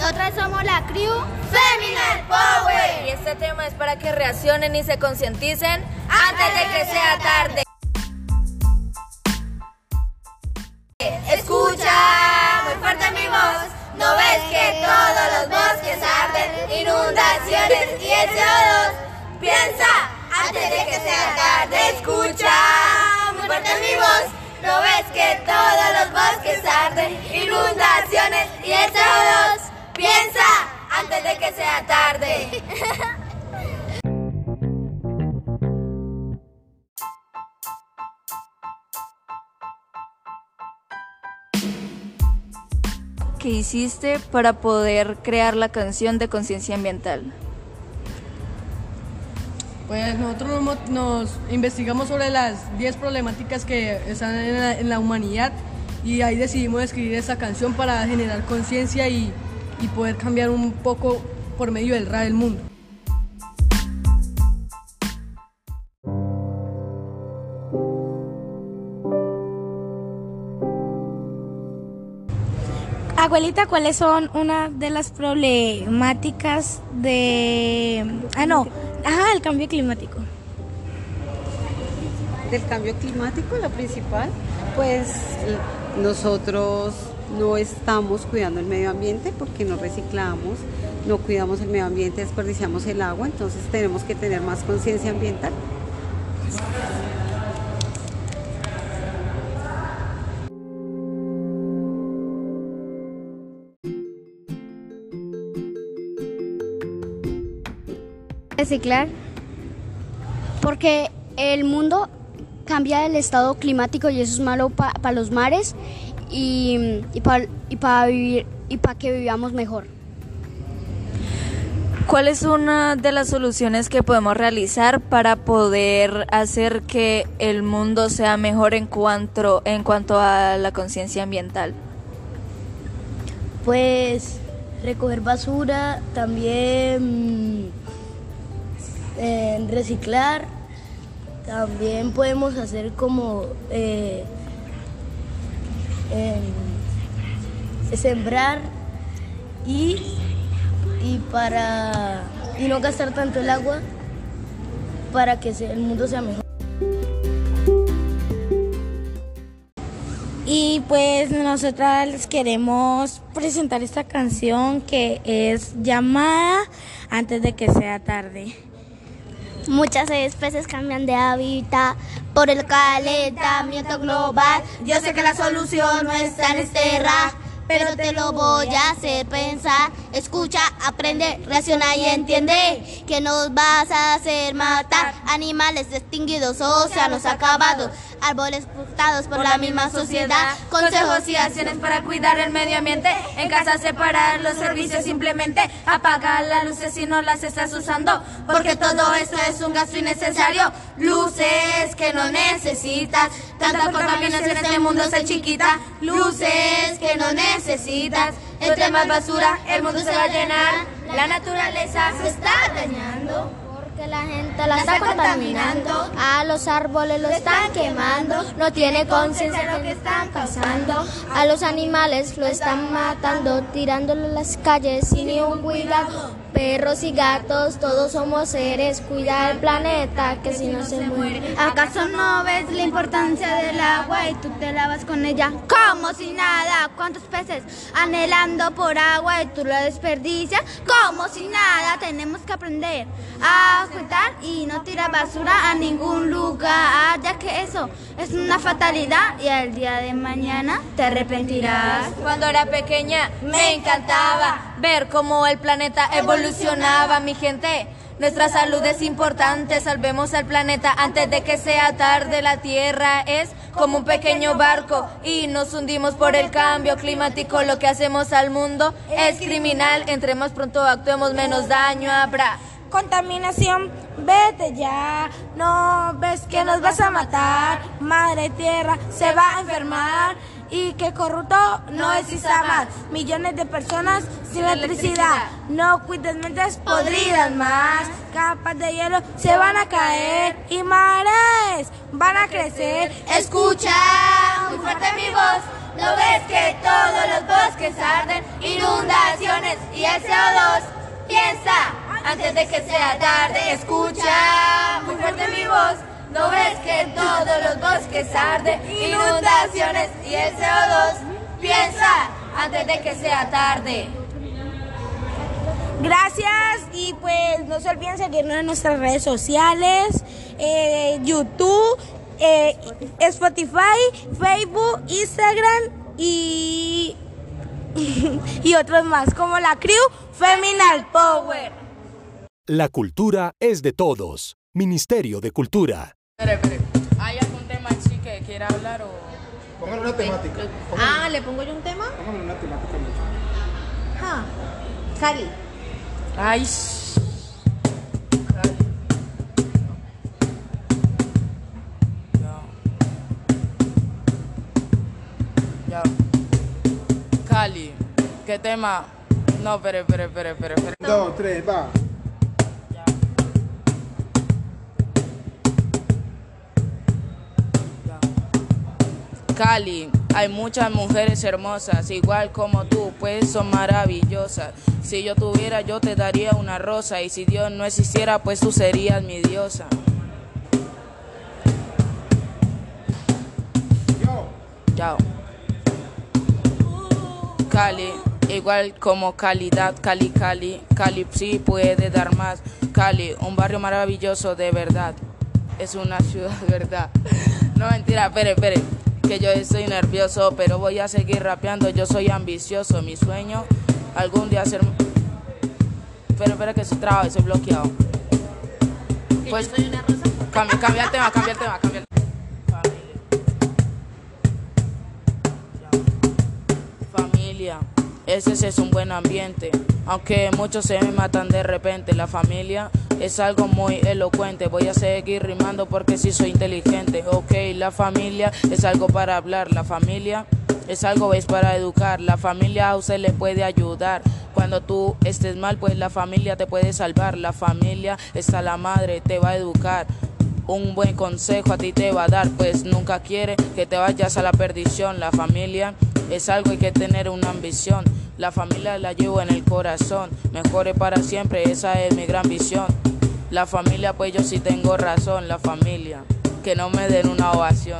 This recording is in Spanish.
Nosotras somos la crew Feminine Power. Y este tema es para que reaccionen y se concienticen antes de que sea tarde. Escucha muy fuerte mi voz. ¿No ves que todos los bosques arden? Inundaciones y el CO2. Piensa antes de que sea tarde. Escucha muy fuerte mi voz. ¿No ves que todos los bosques arden? Inundaciones y el CO2. De que sea tarde. ¿Qué hiciste para poder crear la canción de conciencia ambiental? Pues nosotros nos, nos investigamos sobre las 10 problemáticas que están en la, en la humanidad y ahí decidimos escribir esta canción para generar conciencia y, y poder cambiar un poco por medio del rap del mundo. Abuelita, ¿cuáles son una de las problemáticas de... Ah, no, ajá, el cambio climático? Del cambio climático, la principal, pues nosotros no estamos cuidando el medio ambiente porque no reciclamos, no cuidamos el medio ambiente, desperdiciamos el agua, entonces tenemos que tener más conciencia ambiental. Reciclar. Porque el mundo cambia el estado climático y eso es malo para los mares y, y para y pa vivir y para que vivamos mejor. ¿Cuál es una de las soluciones que podemos realizar para poder hacer que el mundo sea mejor en cuanto, en cuanto a la conciencia ambiental? Pues recoger basura, también eh, reciclar, también podemos hacer como eh, sembrar y, y para y no gastar tanto el agua para que el mundo sea mejor. Y pues nosotras les queremos presentar esta canción que es llamada antes de que sea tarde. Muchas especies cambian de hábitat por el calentamiento global. Yo sé que la solución no está en este rap, pero te lo voy a hacer pensar. Escucha, aprende, reacciona y entiende que nos vas a hacer matar animales extinguidos, océanos acabados, árboles cortados por la misma sociedad. Consejos y acciones para cuidar el medio ambiente. En casa separar los servicios simplemente. Apagar las luces si no las estás usando. Porque todo esto es un gasto innecesario. Luces que no necesitas. Tanta contaminación en este mundo se chiquita. Luces que no necesitas. Entre más basura el mundo se va a llenar. La naturaleza se está dañando. Porque la gente la está contaminando, a los árboles lo están quemando, no tiene conciencia de lo que están causando, a los animales lo están matando, tirándolo en las calles sin ni un cuidado. Perros y gatos, todos somos seres, cuida el planeta que si no se muere. ¿Acaso no ves la importancia del agua y tú te lavas con ella como si nada? ¿Cuántos peces anhelando por agua y tú la desperdicias como si nada? Tenemos que aprender a cuidar y no tirar basura a ningún lugar, ya que eso es una fatalidad y al día de mañana te arrepentirás. Cuando era pequeña me encantaba ver cómo el planeta evolucionaba, mi gente. Nuestra salud es importante, salvemos al planeta antes de que sea tarde. La Tierra es como un pequeño barco y nos hundimos por el cambio climático. Lo que hacemos al mundo es criminal. Entre más pronto actuemos, menos daño habrá. Contaminación, vete ya, no ves que nos vas a matar, madre tierra se va a enfermar. y que corrupto no exista más, millones de personas sin electricidad, no cuides mentes podridas más, capas de hielo se van a caer y mares van a crecer, Escucha muy fuerte mi voz. ¿No ves que todos los bosques arden? Inundaciones y el CO2. Piensa antes de que sea tarde. Escucha muy fuerte mi voz. ¿No ves que todos los bosques arden? Inundaciones y el CO2. Piensa antes de que sea tarde. Gracias y pues no se olviden seguirnos en nuestras redes sociales, eh, YouTube, eh, Spotify, Facebook, Instagram y, y otros más como la Crew Feminal Power. La cultura es de todos. Ministerio de Cultura. Espere, espere. ¿Hay algún tema en sí que quiera hablar o...? Póngale una temática. Ah, ¿le pongo yo un tema? Póngale una temática mucho. Ah, Cali. Ay. Cali. Ya. Ya. Cali, ¿qué tema? No, espere, espere, espere, espere. espere. Dos, tres, va. Cali, hay muchas mujeres hermosas, igual como tú, pues son maravillosas. Si yo tuviera, yo te daría una rosa, y si Dios no existiera, pues tú serías mi diosa. Chao. Cali, igual como calidad, Cali, Cali, Cali sí puede dar más. Cali, un barrio maravilloso de verdad. Es una ciudad, ¿verdad? No mentira, espere, espere, que yo estoy nervioso, pero voy a seguir rapeando. Yo soy ambicioso, mi sueño algún día ser. Espera, espera que se traba, estoy bloqueado. Pues, cambia, cambia el tema, cambia el tema, cambia el Familia, ese es un buen ambiente. Aunque muchos se me matan de repente, la familia es algo muy elocuente. Voy a seguir rimando porque sí soy inteligente. Ok, la familia es algo para hablar. La familia es algo es para educar. La familia a usted le puede ayudar. Cuando tú estés mal, pues la familia te puede salvar. La familia está la madre, te va a educar. Un buen consejo a ti te va a dar, pues nunca quiere que te vayas a la perdición. La familia es algo hay que tener una ambición. La familia la llevo en el corazón. Mejore para siempre, esa es mi gran visión. La familia, pues yo sí tengo razón. La familia, que no me den una ovación.